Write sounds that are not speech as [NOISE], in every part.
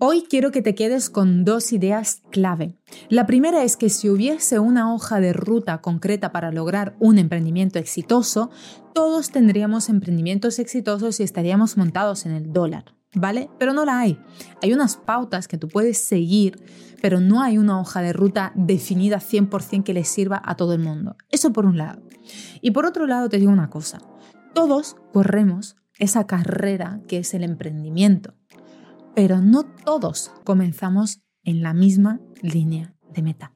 Hoy quiero que te quedes con dos ideas clave. La primera es que si hubiese una hoja de ruta concreta para lograr un emprendimiento exitoso, todos tendríamos emprendimientos exitosos y estaríamos montados en el dólar, ¿vale? Pero no la hay. Hay unas pautas que tú puedes seguir, pero no hay una hoja de ruta definida 100% que le sirva a todo el mundo. Eso por un lado. Y por otro lado te digo una cosa. Todos corremos esa carrera que es el emprendimiento pero no todos comenzamos en la misma línea de meta.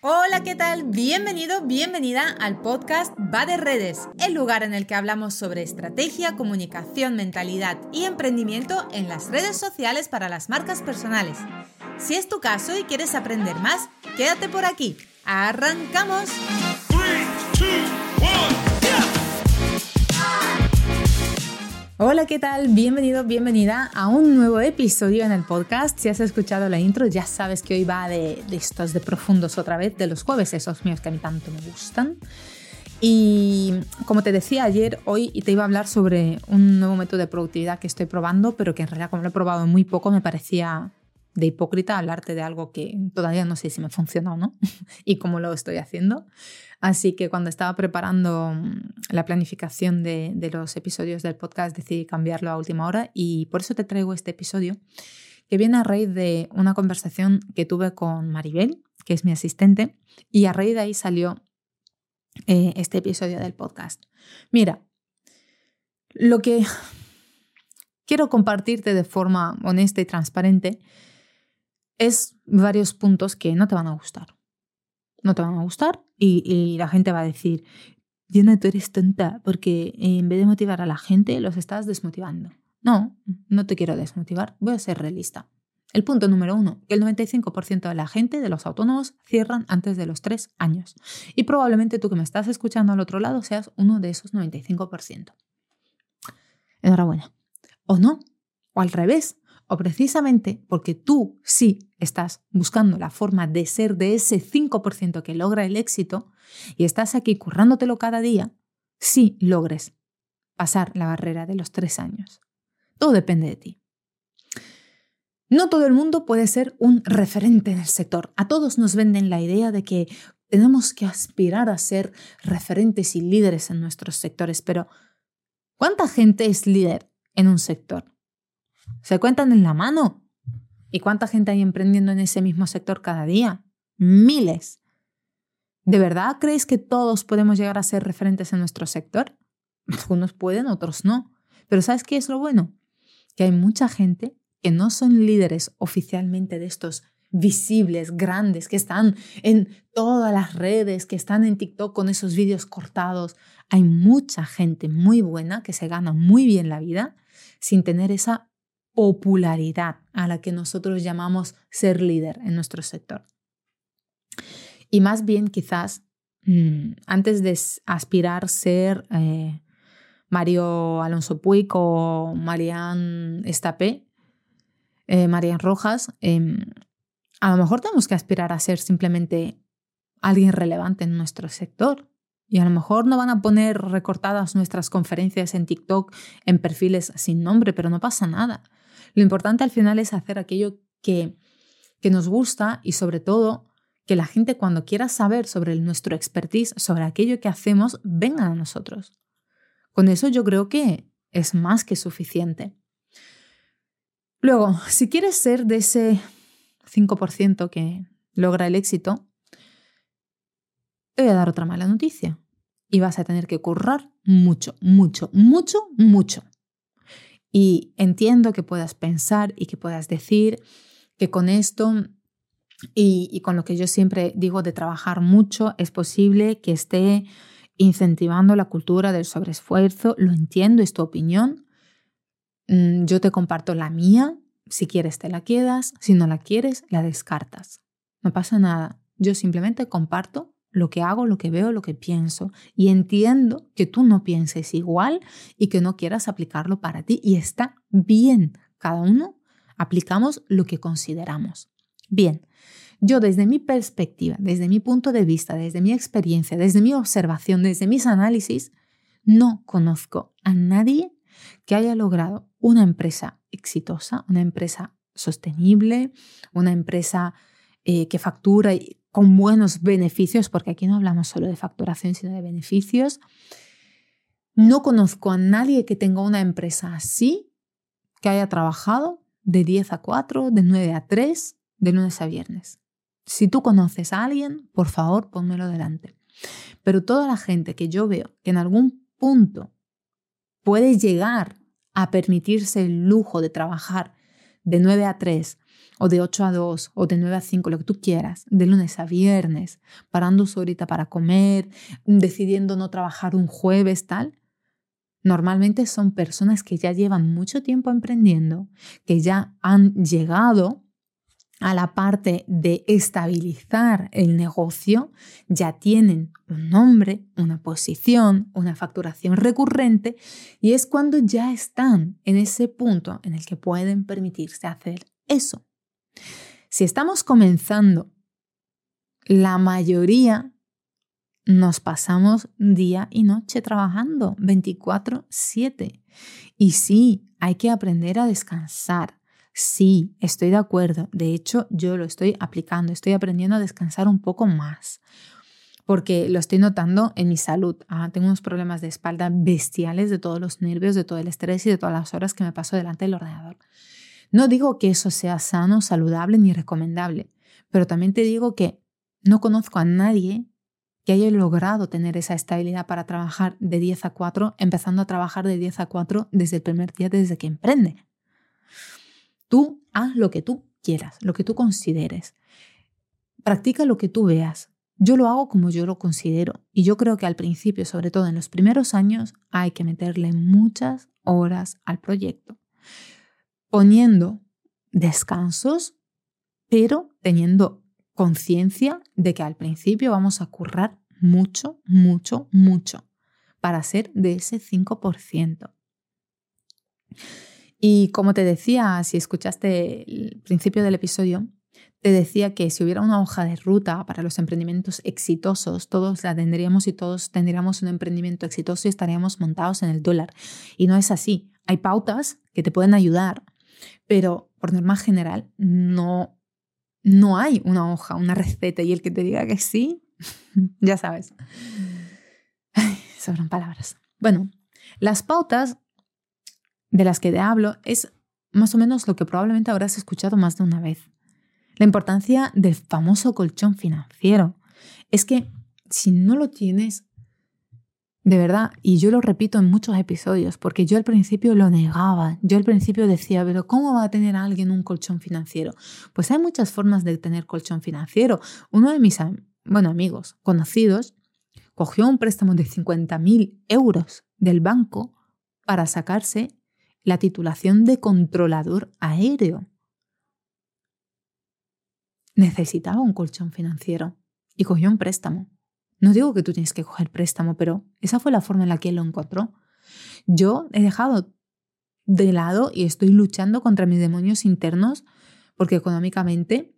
Hola, ¿qué tal? Bienvenido, bienvenida al podcast Va de Redes, el lugar en el que hablamos sobre estrategia, comunicación, mentalidad y emprendimiento en las redes sociales para las marcas personales. Si es tu caso y quieres aprender más, quédate por aquí. ¡Arrancamos! Hola, ¿qué tal? Bienvenido, bienvenida a un nuevo episodio en el podcast. Si has escuchado la intro, ya sabes que hoy va de, estos de profundos otra vez, de los jueves, esos míos que a mí tanto me gustan. Y como te decía ayer, hoy te iba a hablar sobre un nuevo método de productividad que estoy probando, pero que en realidad como lo he probado muy poco me parecía de hipócrita hablarte de algo que todavía no sé si me funciona o no [LAUGHS] y cómo lo estoy haciendo. Así que cuando estaba preparando mm, la planificación de, los episodios del podcast decidí cambiarlo a última hora y por eso te traigo este episodio que viene a raíz de una conversación que tuve con Maribel, que es mi asistente, y a raíz de ahí salió eh, este episodio del podcast. Mira, lo que [LAUGHS] quiero compartirte de forma honesta y transparente es varios puntos que no te van a gustar. No te van a gustar y, la gente va a decir, Diana, tú eres tonta porque en vez de motivar a la gente los estás desmotivando. No, no te quiero desmotivar, voy a ser realista. El punto número uno, que el 95% de la gente, de los autónomos, cierran antes de los tres años. Y probablemente tú que me estás escuchando al otro lado seas uno de esos 95%. Enhorabuena. O no, o al revés, o precisamente porque tú sí estás buscando la forma de ser de ese 5% que logra el éxito y estás aquí currándotelo cada día, sí logres pasar la barrera de los tres años. Todo depende de ti. No todo el mundo puede ser un referente en el sector. A todos nos venden la idea de que tenemos que aspirar a ser referentes y líderes en nuestros sectores, pero ¿cuánta gente es líder en un sector? Se cuentan en la mano. ¿Y cuánta gente hay emprendiendo en ese mismo sector cada día? Miles. ¿De verdad creéis que todos podemos llegar a ser referentes en nuestro sector? Algunos pueden, otros no. Pero ¿sabes qué es lo bueno? Que hay mucha gente que no son líderes oficialmente de estos visibles, grandes, que están en todas las redes, que están en TikTok con esos vídeos cortados. Hay mucha gente muy buena que se gana muy bien la vida sin tener esa popularidad a la que nosotros llamamos ser líder en nuestro sector. Y más bien quizás mm, antes de aspirar a ser eh, Mario Alonso Puig o Marianne Estapé, eh, Marian Rojas, em, a lo mejor tenemos que aspirar a ser simplemente alguien relevante en nuestro sector. Y a lo mejor no van a poner recortadas nuestras conferencias en TikTok en perfiles sin nombre, pero no pasa nada. Lo importante al final es hacer aquello que, que nos gusta y sobre todo que la gente cuando quiera saber sobre nuestro expertise, sobre aquello que hacemos, venga a nosotros. Con eso yo creo que es más que suficiente. Luego, si quieres ser de ese 5% que logra el éxito, te voy a dar otra mala noticia. Y vas a tener que currar mucho, mucho, mucho, mucho. Y entiendo que puedas pensar y que puedas decir que con esto y, con lo que yo siempre digo de trabajar mucho, es posible que esté incentivando la cultura del sobreesfuerzo. Lo entiendo, es tu opinión. Mm, yo te comparto la mía. Si quieres, te la quedas. Si no la quieres, la descartas. No pasa nada. Yo simplemente comparto lo que hago, lo que veo, lo que pienso. Y entiendo que tú no pienses igual y que no quieras aplicarlo para ti. Y está bien. Cada uno aplicamos lo que consideramos. Bien, yo desde mi perspectiva, desde mi punto de vista, desde mi experiencia, desde mi observación, desde mis análisis, no conozco a nadie que haya logrado una empresa exitosa, una empresa sostenible, una empresa eh, que factura con buenos beneficios, porque aquí no hablamos solo de facturación, sino de beneficios. No conozco a nadie que tenga una empresa así, que haya trabajado de 10 a 4, de 9 a 3, de lunes a viernes. Si tú conoces a alguien, por favor, pónmelo delante. Pero toda la gente que yo veo que en algún punto puede llegar a permitirse el lujo de trabajar de 9 a 3 o de 8 a 2 o de 9 a 5, lo que tú quieras, de lunes a viernes, parando su horita para comer, decidiendo no trabajar un jueves, tal, normalmente son personas que ya llevan mucho tiempo emprendiendo, que ya han llegado a la parte de estabilizar el negocio, ya tienen un nombre, una posición, una facturación recurrente y es cuando ya están en ese punto en el que pueden permitirse hacer eso. Si estamos comenzando, la mayoría nos pasamos día y noche trabajando 24/7. Y sí, hay que aprender a descansar Sí, estoy de acuerdo. De hecho, yo lo estoy aplicando, estoy aprendiendo a descansar un poco más, porque lo estoy notando en mi salud. Ah, tengo unos problemas de espalda bestiales de todos los nervios, de todo el estrés y de todas las horas que me paso delante del ordenador. No digo que eso sea sano, saludable ni recomendable, pero también te digo que no conozco a nadie que haya logrado tener esa estabilidad para trabajar de 10 a 4, empezando a trabajar de 10 a 4 desde el primer día, desde que emprende. Tú haz lo que tú quieras, lo que tú consideres. Practica lo que tú veas. Yo lo hago como yo lo considero y yo creo que al principio, sobre todo en los primeros años, hay que meterle muchas horas al proyecto, poniendo descansos, pero teniendo conciencia de que al principio vamos a currar mucho, mucho, mucho para ser de ese 5%. Y como te decía, si escuchaste el principio del episodio, te decía que si hubiera una hoja de ruta para los emprendimientos exitosos, todos la tendríamos y todos tendríamos un emprendimiento exitoso y estaríamos montados en el dólar. Y no es así. Hay pautas que te pueden ayudar, pero por norma general no, no hay una hoja, una receta y el que te diga que sí, [LAUGHS] ya sabes. [LAUGHS] sobran palabras. Bueno, las pautas de las que te hablo es más o menos lo que probablemente habrás escuchado más de una vez. La importancia del famoso colchón financiero. Es que si no lo tienes, de verdad, y yo lo repito en muchos episodios, porque yo al principio lo negaba, yo al principio decía, pero ¿cómo va a tener alguien un colchón financiero? Pues hay muchas formas de tener colchón financiero. Uno de mis bueno, amigos, conocidos, cogió un préstamo de 50.000 euros del banco para sacarse la titulación de controlador aéreo. Necesitaba un colchón financiero y cogió un préstamo. No digo que tú tienes que coger préstamo, pero esa fue la forma en la que él lo encontró. Yo he dejado de lado y estoy luchando contra mis demonios internos porque económicamente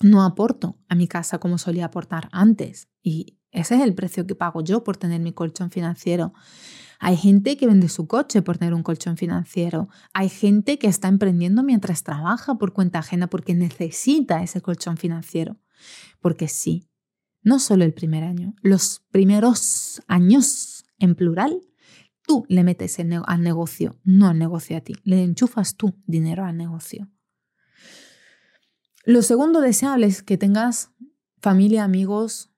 no aporto a mi casa como solía aportar antes. Y ese es el precio que pago yo por tener mi colchón financiero. Hay gente que vende su coche por tener un colchón financiero. Hay gente que está emprendiendo mientras trabaja por cuenta ajena porque necesita ese colchón financiero. Porque sí, no solo el primer año, los primeros años en plural, tú le metes al negocio, no al negocio a ti. Le enchufas tú dinero al negocio. Lo segundo deseable es que tengas familia, amigos,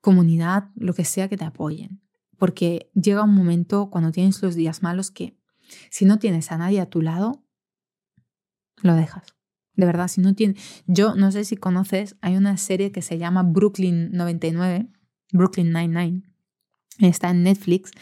comunidad, lo que sea que te apoyen porque llega un momento cuando tienes los días malos que si no tienes a nadie a tu lado, lo dejas. De verdad, si no tienes... Yo no sé si conoces, hay una serie que se llama Brooklyn 99, Brooklyn 99, está en Netflix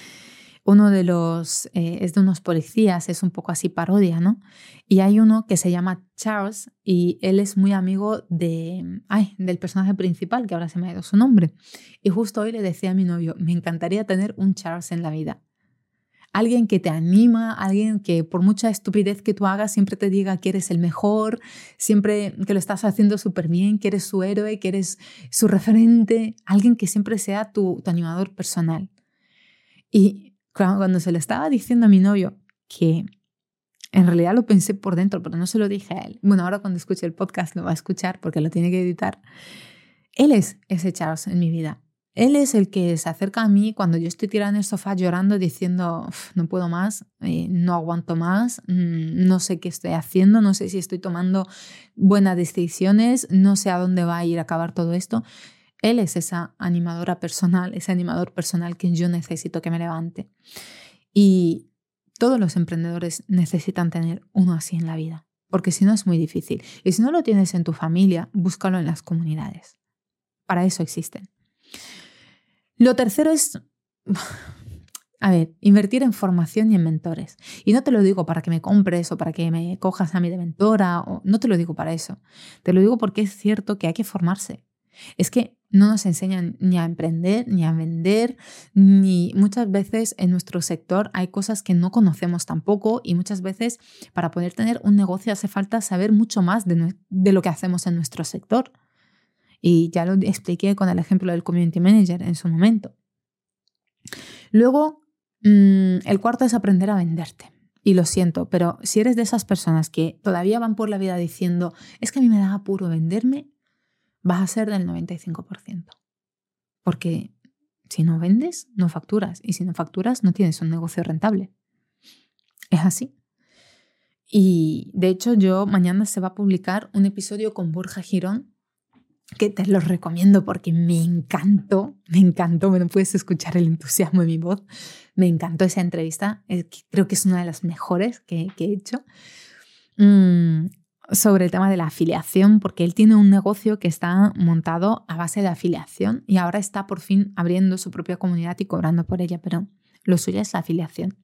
uno de los, eh, es de unos policías, es un poco así parodia, ¿no? Y hay uno que se llama Charles y él es muy amigo de, ay, del personaje principal, que ahora se me ha ido su nombre. Y justo hoy le decía a mi novio, me encantaría tener un Charles en la vida. Alguien que te anima, alguien que por mucha estupidez que tú hagas siempre te diga que eres el mejor, siempre que lo estás haciendo súper bien, que eres su héroe, que eres su referente, alguien que siempre sea tu, animador personal. Y cuando se lo estaba diciendo a mi novio, que en realidad lo pensé por dentro, pero no se lo dije a él. Bueno, ahora cuando escuche el podcast lo va a escuchar porque lo tiene que editar. Él es ese Charles en mi vida. Él es el que se acerca a mí cuando yo estoy tirada en el sofá llorando diciendo, no puedo más, eh, no aguanto más, mm, no sé qué estoy haciendo, no sé si estoy tomando buenas decisiones, no sé a dónde va a ir a acabar todo esto. Él es esa animadora personal, ese animador personal que yo necesito que me levante. Y todos los emprendedores necesitan tener uno así en la vida, porque si no es muy difícil. Y si no lo tienes en tu familia, búscalo en las comunidades. Para eso existen. Lo tercero es, [SIGHS] a ver, invertir en formación y en mentores. Y no te lo digo para que me compres o para que me cojas a mí de mentora, o, no te lo digo para eso. Te lo digo porque es cierto que hay que formarse. Es que no nos enseñan ni a emprender, ni a vender, ni muchas veces en nuestro sector hay cosas que no conocemos tampoco y muchas veces para poder tener un negocio hace falta saber mucho más de, lo que hacemos en nuestro sector. Y ya lo expliqué con el ejemplo del community manager en su momento. Luego, mm, el cuarto es aprender a venderte. Y lo siento, pero si eres de esas personas que todavía van por la vida diciendo, es que a mí me da apuro venderme, vas a ser del 95%. Porque si no vendes, no facturas. Y si no facturas, no tienes un negocio rentable. Es así. Y de hecho, yo mañana se va a publicar un episodio con Borja Girón que te lo recomiendo porque me encantó, me encantó, bueno, puedes escuchar el entusiasmo de mi voz, me encantó esa entrevista, creo que es una de las mejores que, he hecho. Mm, sobre el tema de la afiliación, porque él tiene un negocio que está montado a base de afiliación y ahora está por fin abriendo su propia comunidad y cobrando por ella, pero lo suyo es la afiliación.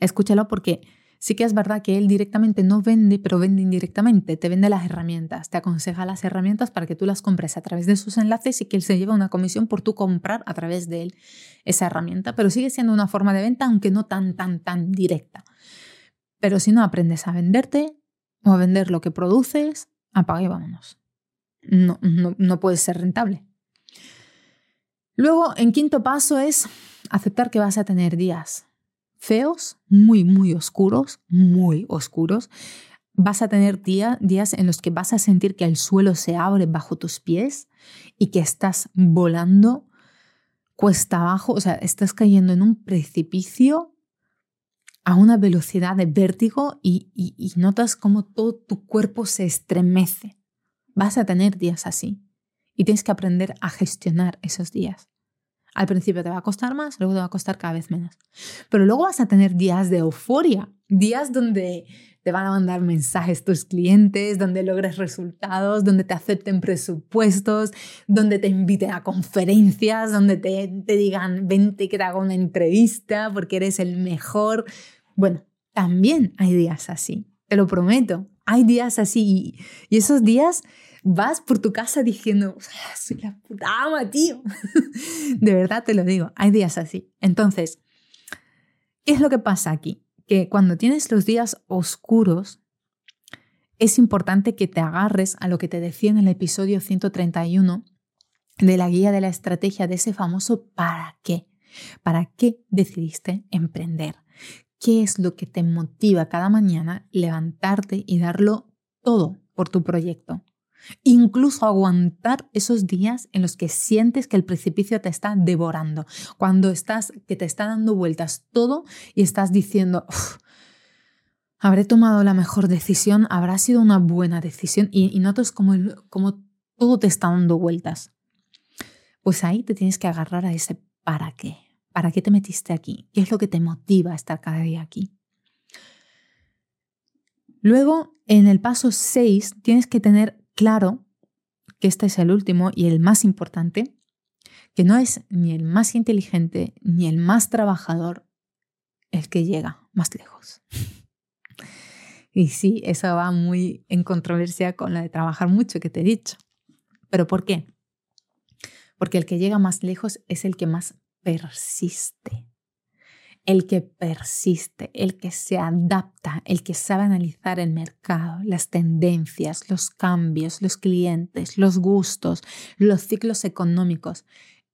Escúchalo porque sí que es verdad que él directamente no vende, pero vende indirectamente, te vende las herramientas, te aconseja las herramientas para que tú las compres a través de sus enlaces y que él se lleva una comisión por tú comprar a través de él esa herramienta, pero sigue siendo una forma de venta, aunque no tan, tan, tan directa. Pero si no aprendes a venderte, o a vender lo que produces, apaga y vámonos. No, no, no puede ser rentable. Luego, en quinto paso es aceptar que vas a tener días feos, muy, muy oscuros, muy oscuros. Vas a tener días en los que vas a sentir que el suelo se abre bajo tus pies y que estás volando cuesta abajo, o sea, estás cayendo en un precipicio a una velocidad de vértigo y, notas como todo tu cuerpo se estremece. Vas a tener días así y tienes que aprender a gestionar esos días. Al principio te va a costar más, luego te va a costar cada vez menos. Pero luego vas a tener días de euforia, días donde te van a mandar mensajes tus clientes, donde logres resultados, donde te acepten presupuestos, donde te inviten a conferencias, donde te, digan, vente que te haga una entrevista porque eres el mejor. Bueno, también hay días así, te lo prometo. Hay días así y, esos días vas por tu casa diciendo, soy la puta ama, tío. [LAUGHS] de verdad te lo digo, hay días así. Entonces, ¿qué es lo que pasa aquí? Que cuando tienes los días oscuros, es importante que te agarres a lo que te decía en el episodio 131 de la guía de la estrategia de ese famoso ¿para qué? ¿Para qué decidiste emprender? ¿Qué es lo que te motiva cada mañana levantarte y darlo todo por tu proyecto? Incluso aguantar esos días en los que sientes que el precipicio te está devorando, cuando estás que te está dando vueltas todo y estás diciendo, habré tomado la mejor decisión, habrá sido una buena decisión y, notas como, como todo te está dando vueltas. Pues ahí te tienes que agarrar a ese para qué. ¿Para qué te metiste aquí? ¿Qué es lo que te motiva a estar cada día aquí? Luego, en el paso 6, tienes que tener claro que este es el último y el más importante, que no es ni el más inteligente ni el más trabajador el que llega más lejos. Y sí, eso va muy en controversia con la de trabajar mucho que te he dicho. ¿Pero por qué? Porque el que llega más lejos es el que más persiste. El que persiste, el que se adapta, el que sabe analizar el mercado, las tendencias, los cambios, los clientes, los gustos, los ciclos económicos.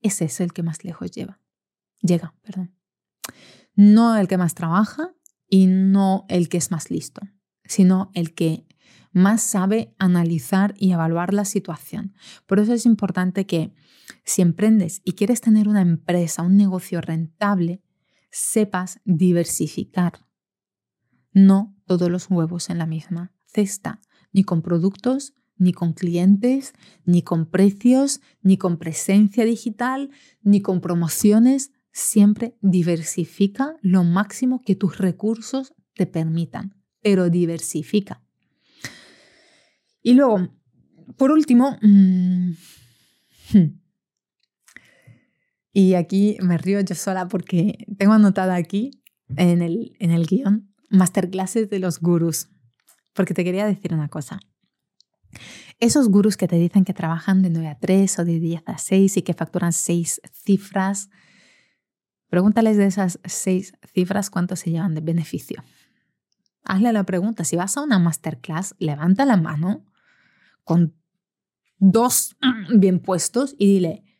Ese es el que más lejos lleva. Llega, perdón. No el que más trabaja y no el que es más listo, sino el que más sabe analizar y evaluar la situación. Por eso es importante que si emprendes y quieres tener una empresa, un negocio rentable, sepas diversificar. No todos los huevos en la misma cesta, ni con productos, ni con clientes, ni con precios, ni con presencia digital, ni con promociones siempre diversifica lo máximo que tus recursos te permitan, pero diversifica. Y luego, por último, mm, hmm, y aquí me río yo sola porque tengo anotada aquí en el, en el guion masterclasses de los gurús, porque te quería decir una cosa. Esos gurús que te dicen que trabajan de 9 a 3 o de 10 a 6 y que facturan 6 cifras, Pregúntales de esas seis cifras cuánto se llevan de beneficio. Hazle la pregunta. Si vas a una masterclass, levanta la mano con dos bien puestos y dile,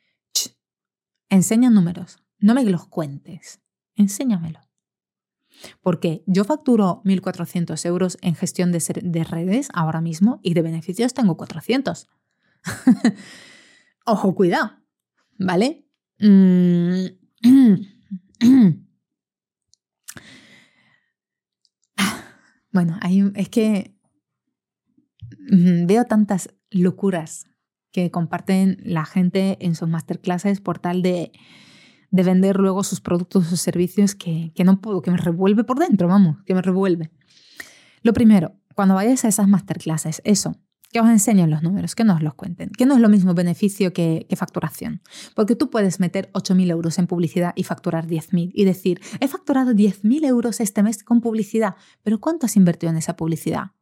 enseña números, no me los cuentes, enséñamelo. Porque yo facturo 1.400 euros en gestión de, redes ahora mismo y de beneficios tengo 400. [LAUGHS] Ojo, cuidado, ¿vale? Mm, [CLEARS THROAT] bueno, es que mm, veo tantas locuras que comparten la gente en sus masterclasses por tal de, vender luego sus productos o servicios que, que no puedo, que me revuelve por dentro, vamos, que me revuelve. Lo primero, cuando vayas a esas masterclasses, eso, que os enseñen los números, que nos los cuenten, que no es lo mismo beneficio que, facturación. Porque tú puedes meter 8.000 euros en publicidad y facturar 10.000 y decir, he facturado 10.000 euros este mes con publicidad, pero ¿cuánto has invertido en esa publicidad?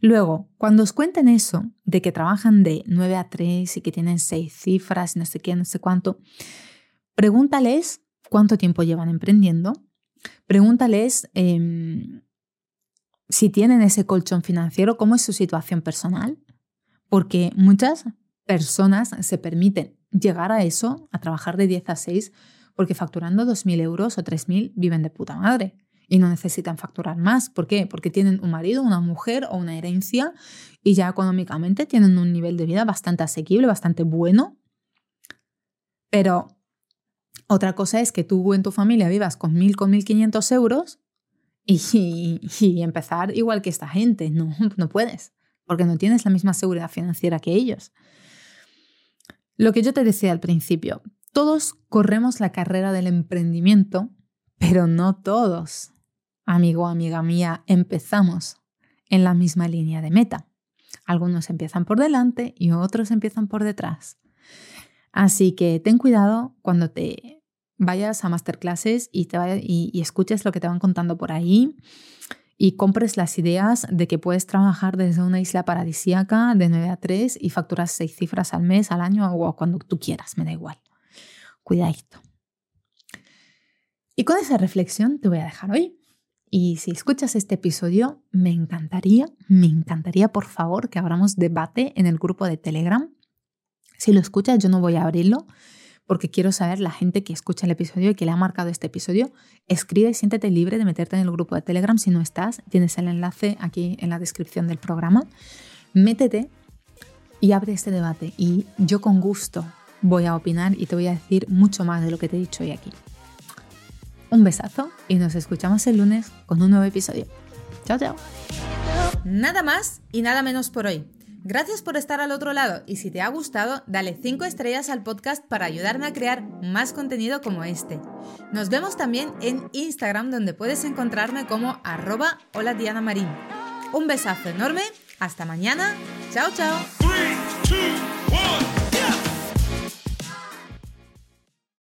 Luego, cuando os cuenten eso, de que trabajan de 9 a 3 y que tienen 6 cifras y no sé qué, no sé cuánto, pregúntales cuánto tiempo llevan emprendiendo, pregúntales... Em, si tienen ese colchón financiero, cómo es su situación personal. Porque muchas personas se permiten llegar a eso, a trabajar de 10 a 6, porque facturando 2.000 euros o 3.000 viven de puta madre y no necesitan facturar más. ¿Por qué? Porque tienen un marido, una mujer o una herencia y ya económicamente tienen un nivel de vida bastante asequible, bastante bueno. Pero otra cosa es que tú en tu familia vivas con 1.000, con 1.500 euros y, empezar igual que esta gente. No, no puedes, porque no tienes la misma seguridad financiera que ellos. Lo que yo te decía al principio, todos corremos la carrera del emprendimiento, pero no todos, amigo amiga mía, empezamos en la misma línea de meta. Algunos empiezan por delante y otros empiezan por detrás. Así que ten cuidado cuando te vayas a masterclasses y, te y, escuches lo que te van contando por ahí y compres las ideas de que puedes trabajar desde una isla paradisíaca de 9 a 3 y facturas seis cifras al mes, al año o cuando tú quieras, me da igual. Cuidadito. Y con esa reflexión te voy a dejar hoy. Y si escuchas este episodio, me encantaría, me encantaría por favor que abramos debate en el grupo de Telegram. Si lo escuchas, yo no voy a abrirlo, porque quiero saber la gente que escucha el episodio y que le ha marcado este episodio. Escribe y siéntete libre de meterte en el grupo de Telegram si no estás. Tienes el enlace aquí en la descripción del programa. Métete y abre este debate. Y yo con gusto voy a opinar y te voy a decir mucho más de lo que te he dicho hoy aquí. Un besazo y nos escuchamos el lunes con un nuevo episodio. Chao, chao. Nada más y nada menos por hoy. Gracias por estar al otro lado y si te ha gustado, dale 5 estrellas al podcast para ayudarme a crear más contenido como este. Nos vemos también en Instagram donde puedes encontrarme como arroba hola Diana Marín. Un besazo enorme, hasta mañana, chao chao.